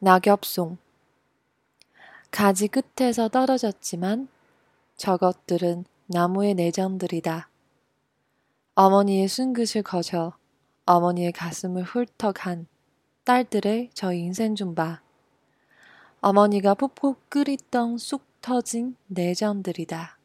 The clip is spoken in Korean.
낙엽송 가지 끝에서 떨어졌지만 저것들은 나무의 내장들이다. 어머니의 순긋을 거저 어머니의 가슴을 훑어간 딸들의 저 인생 좀 봐. 어머니가 푹푹 끓이던 쑥 터진 내장들이다.